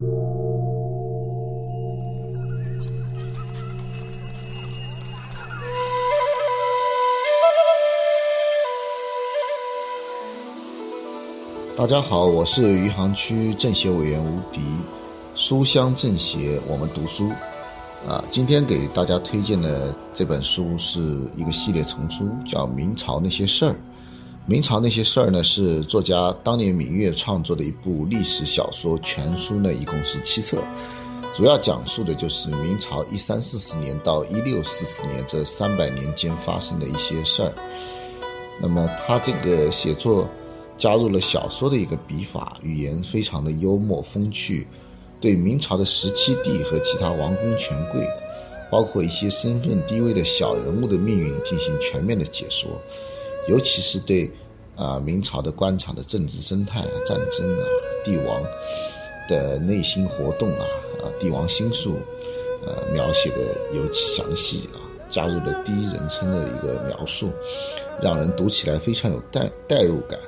大家好，我是余杭区政协委员吴迪，书香政协，我们读书。啊，今天给大家推荐的这本书是一个系列丛书，叫《明朝那些事儿》。明朝那些事儿呢，是作家当年芈月创作的一部历史小说全书呢，一共是七册，主要讲述的就是明朝一三四四年到一六四四年这三百年间发生的一些事儿。那么他这个写作。加入了小说的一个笔法，语言非常的幽默风趣，对明朝的十七帝和其他王公权贵，包括一些身份低微的小人物的命运进行全面的解说，尤其是对啊明朝的官场的政治生态啊、战争啊、帝王的内心活动啊、啊帝王心术，呃描写的尤其详细啊，加入了第一人称的一个描述，让人读起来非常有代代入感。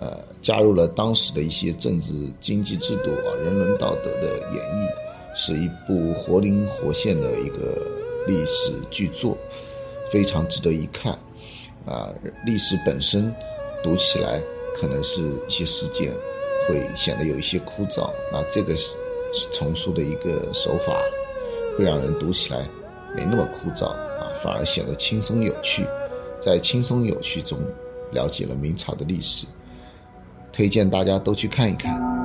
呃，加入了当时的一些政治经济制度啊、人伦道德的演绎，是一部活灵活现的一个历史巨作，非常值得一看。啊，历史本身读起来可能是一些事件会显得有一些枯燥，那这个丛书的一个手法会让人读起来没那么枯燥啊，反而显得轻松有趣，在轻松有趣中了解了明朝的历史。推荐大家都去看一看。